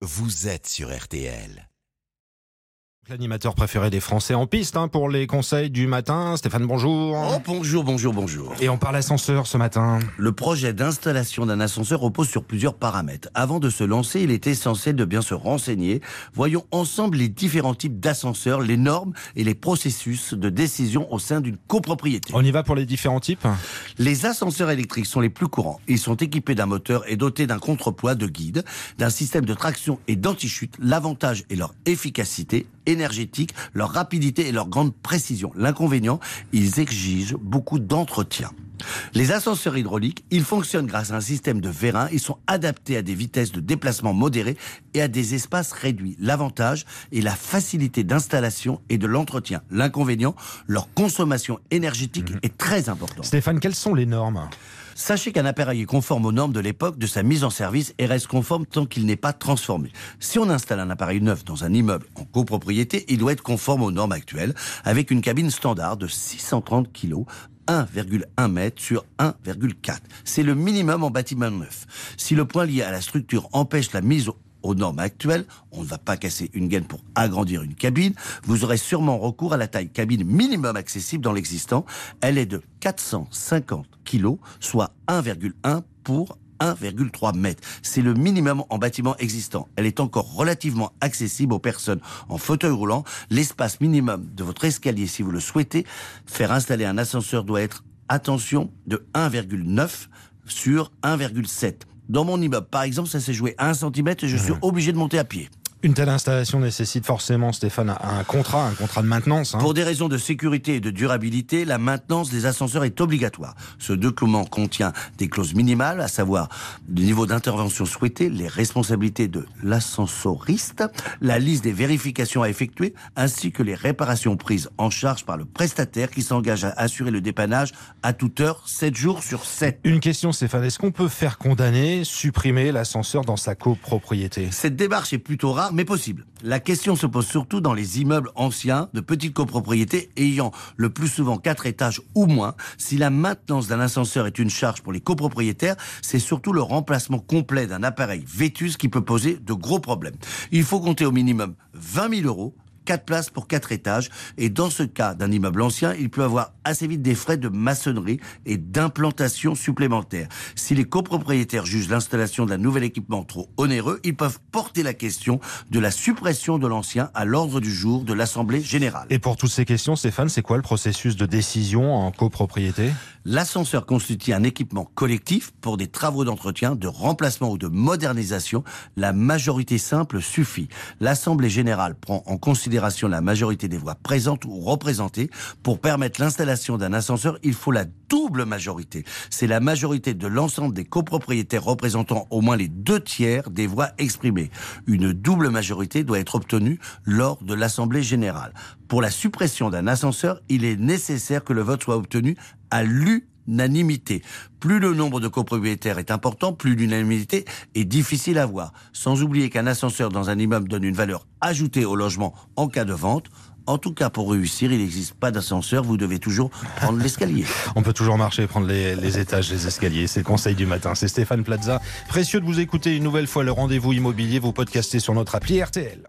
vous êtes sur RTL. L'animateur préféré des Français en piste hein, pour les conseils du matin. Stéphane, bonjour. Oh, bonjour, bonjour, bonjour. Et on parle ascenseur ce matin. Le projet d'installation d'un ascenseur repose sur plusieurs paramètres. Avant de se lancer, il est essentiel de bien se renseigner. Voyons ensemble les différents types d'ascenseurs, les normes et les processus de décision au sein d'une copropriété. On y va pour les différents types Les ascenseurs électriques sont les plus courants. Ils sont équipés d'un moteur et dotés d'un contrepoids de guide, d'un système de traction et d'anti-chute. L'avantage est leur efficacité énergétique, leur rapidité et leur grande précision. L'inconvénient, ils exigent beaucoup d'entretien. Les ascenseurs hydrauliques, ils fonctionnent grâce à un système de vérin. Ils sont adaptés à des vitesses de déplacement modérées et à des espaces réduits. L'avantage est la facilité d'installation et de l'entretien. L'inconvénient, leur consommation énergétique est très importante. Stéphane, quelles sont les normes? Sachez qu'un appareil est conforme aux normes de l'époque de sa mise en service et reste conforme tant qu'il n'est pas transformé. Si on installe un appareil neuf dans un immeuble en copropriété, il doit être conforme aux normes actuelles avec une cabine standard de 630 kg 1,1 m sur 1,4. C'est le minimum en bâtiment neuf. Si le point lié à la structure empêche la mise aux normes actuelles, on ne va pas casser une gaine pour agrandir une cabine, vous aurez sûrement recours à la taille cabine minimum accessible dans l'existant. Elle est de 450 kg, soit 1,1 pour 1,3 mètres. C'est le minimum en bâtiment existant. Elle est encore relativement accessible aux personnes en fauteuil roulant. L'espace minimum de votre escalier, si vous le souhaitez, faire installer un ascenseur doit être, attention, de 1,9 sur 1,7. Dans mon immeuble, par exemple, ça s'est joué à 1 cm et je suis obligé de monter à pied. Une telle installation nécessite forcément, Stéphane, un contrat, un contrat de maintenance. Hein. Pour des raisons de sécurité et de durabilité, la maintenance des ascenseurs est obligatoire. Ce document contient des clauses minimales, à savoir le niveau d'intervention souhaité, les responsabilités de l'ascensoriste, la liste des vérifications à effectuer, ainsi que les réparations prises en charge par le prestataire qui s'engage à assurer le dépannage à toute heure, 7 jours sur 7. Une question, Stéphane, est-ce qu'on peut faire condamner, supprimer l'ascenseur dans sa copropriété? Cette démarche est plutôt rare mais possible. La question se pose surtout dans les immeubles anciens de petites copropriétés ayant le plus souvent quatre étages ou moins. Si la maintenance d'un ascenseur est une charge pour les copropriétaires, c'est surtout le remplacement complet d'un appareil vétus qui peut poser de gros problèmes. Il faut compter au minimum 20 000 euros 4 places pour 4 étages. Et dans ce cas d'un immeuble ancien, il peut avoir assez vite des frais de maçonnerie et d'implantation supplémentaires. Si les copropriétaires jugent l'installation d'un nouvel équipement trop onéreux, ils peuvent porter la question de la suppression de l'ancien à l'ordre du jour de l'Assemblée générale. Et pour toutes ces questions, Stéphane, c'est quoi le processus de décision en copropriété? L'ascenseur constitue un équipement collectif pour des travaux d'entretien, de remplacement ou de modernisation. La majorité simple suffit. L'Assemblée générale prend en considération la majorité des voix présentes ou représentées. Pour permettre l'installation d'un ascenseur, il faut la double majorité. C'est la majorité de l'ensemble des copropriétaires représentant au moins les deux tiers des voix exprimées. Une double majorité doit être obtenue lors de l'Assemblée générale. Pour la suppression d'un ascenseur, il est nécessaire que le vote soit obtenu à l'unanimité. Plus le nombre de copropriétaires est important, plus l'unanimité est difficile à voir. Sans oublier qu'un ascenseur dans un immeuble donne une valeur ajoutée au logement en cas de vente. En tout cas, pour réussir, il n'existe pas d'ascenseur, vous devez toujours prendre l'escalier. On peut toujours marcher, prendre les, étages, les escaliers. C'est le conseil du matin. C'est Stéphane Plaza. Précieux de vous écouter une nouvelle fois le rendez-vous immobilier. Vous podcastez sur notre appli RTL.